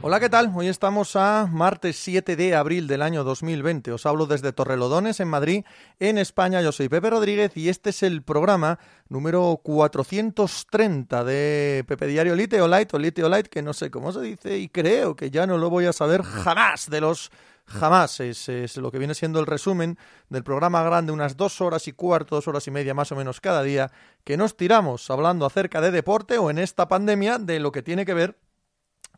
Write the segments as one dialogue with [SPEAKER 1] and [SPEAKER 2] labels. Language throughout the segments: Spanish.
[SPEAKER 1] Hola, ¿qué tal? Hoy estamos a martes 7 de abril del año 2020. Os hablo desde Torrelodones, en Madrid, en España. Yo soy Pepe Rodríguez y este es el programa número 430 de Pepe Diario Lite o Light o Lite o Light, que no sé cómo se dice y creo que ya no lo voy a saber jamás de los jamás. Es, lo que viene siendo el resumen del programa grande, unas dos horas y cuarto, dos horas y media más o menos cada día, que nos tiramos hablando acerca de deporte o en esta pandemia de lo que tiene que ver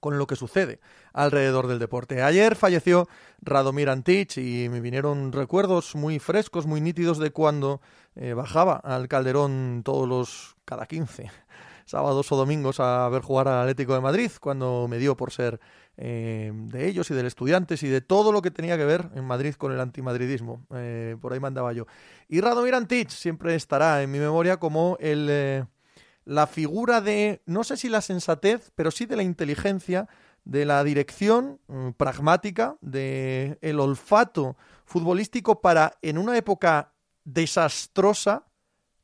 [SPEAKER 1] con lo que sucede alrededor del deporte. Ayer falleció Radomir Antich y me vinieron recuerdos muy frescos, muy nítidos de cuando eh, bajaba al Calderón todos los cada 15 sábados o domingos a ver jugar al Atlético de Madrid, cuando me dio por ser eh, de ellos y del estudiantes y de todo lo que tenía que ver en Madrid con el antimadridismo. Eh, por ahí mandaba yo. Y Radomir Antich siempre estará en mi memoria como el, la figura de, no sé si la sensatez, pero sí de la inteligencia, de la dirección mm, pragmática, de el olfato futbolístico para, en una época desastrosa,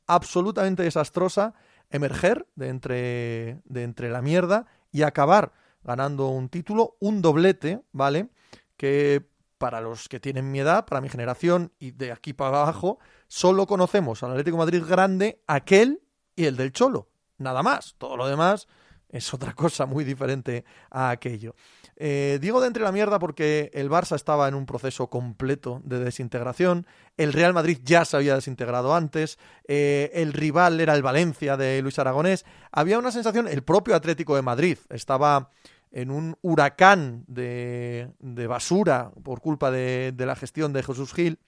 [SPEAKER 1] absolutamente desastrosa, emerger de entre, de entre la mierda y acabar ganando un título, un doblete, ¿vale? Que para los que tienen mi edad, para mi generación y de aquí para abajo, solo conocemos al Atlético Madrid grande, aquel y el del Cholo. Nada más. Todo lo demás es otra cosa muy diferente a aquello. Eh, digo de entre la mierda porque el Barça estaba en un proceso completo de desintegración, el Real Madrid ya se había desintegrado antes, eh, el rival era el Valencia de Luis Aragonés, había una sensación, el propio Atlético de Madrid estaba en un huracán de, basura por culpa de, la gestión de Jesús Gil.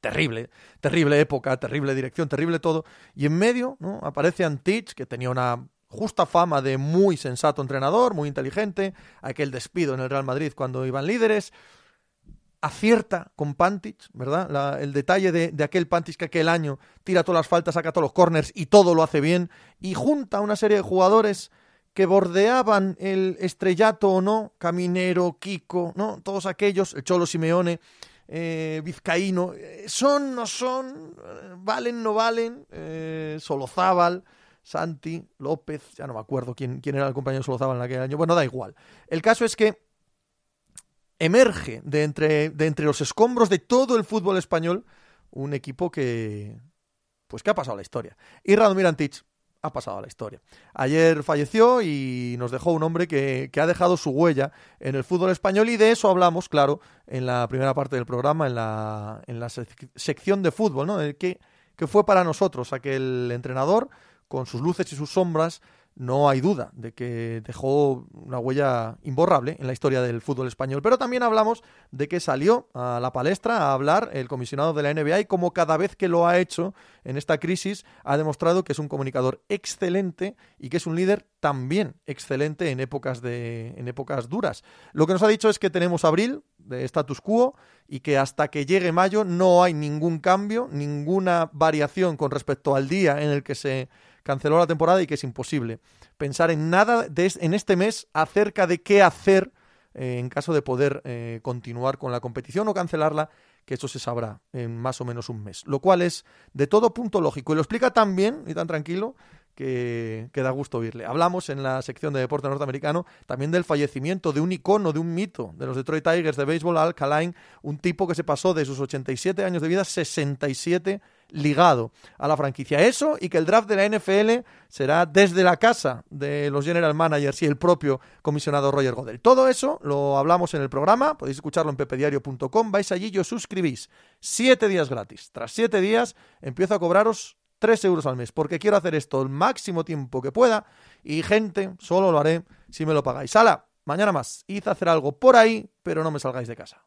[SPEAKER 1] Terrible, terrible época, terrible dirección, terrible todo. Y en medio ¿no? aparece Antich, que tenía una justa fama de muy sensato entrenador, muy inteligente, aquel despido en el Real Madrid cuando iban líderes, acierta con Pantich, ¿verdad? el detalle de, de, aquel Pantich que aquel año tira todas las faltas, saca todos los corners y todo lo hace bien, y junta una serie de jugadores que bordeaban el estrellato o no, Caminero, Kiko, ¿no? Todos aquellos, el Cholo Simeone, eh, Vizcaíno, eh, son, no son, eh, valen, no valen, Solozábal, Santi, López, ya no me acuerdo quién, quién era el compañero Solozábal en aquel año, bueno, da igual. El caso es que emerge de entre, de entre los escombros de todo el fútbol español un equipo que, pues que ha pasado la historia. Y Radomir Antich ha pasado a la historia. Ayer falleció y nos dejó un hombre que, ha dejado su huella en el fútbol español y de eso hablamos, claro, en la primera parte del programa, en la, en la sección de fútbol, ¿no? ¿Qué, ¿Qué fue para nosotros aquel entrenador con sus luces y sus sombras no hay duda de que dejó una huella imborrable en la historia del fútbol español. Pero también hablamos de que salió a la palestra a hablar el comisionado de la NBA y como cada vez que lo ha hecho en esta crisis ha demostrado que es un comunicador excelente y que es un líder también excelente en épocas de en épocas duras. Lo que nos ha dicho es que tenemos abril de status quo y que hasta que llegue mayo no hay ningún cambio, ninguna variación con respecto al día en el que se canceló la temporada y que es imposible pensar en nada en este mes acerca de qué hacer eh, en caso de poder eh, continuar con la competición o cancelarla, que eso se sabrá en más o menos un mes. Lo cual es de todo punto lógico y lo explica tan bien y tan tranquilo que, da gusto oírle. Hablamos en la sección de deporte norteamericano también del fallecimiento de un icono, de un mito de los Detroit Tigers de béisbol, Al Kaline, un tipo que se pasó de sus 87 años de vida 67 ligado a la franquicia. Eso y que el draft de la NFL será desde la casa de los general managers y el propio comisionado Roger Godel. Todo eso lo hablamos en el programa, podéis escucharlo en pepediario.com, vais allí y os suscribís. Siete días gratis. Tras siete días empiezo a cobraros 3 euros al mes, porque quiero hacer esto el máximo tiempo que pueda y gente, solo lo haré si me lo pagáis. Sala, mañana más, id hacer algo por ahí, pero no me salgáis de casa.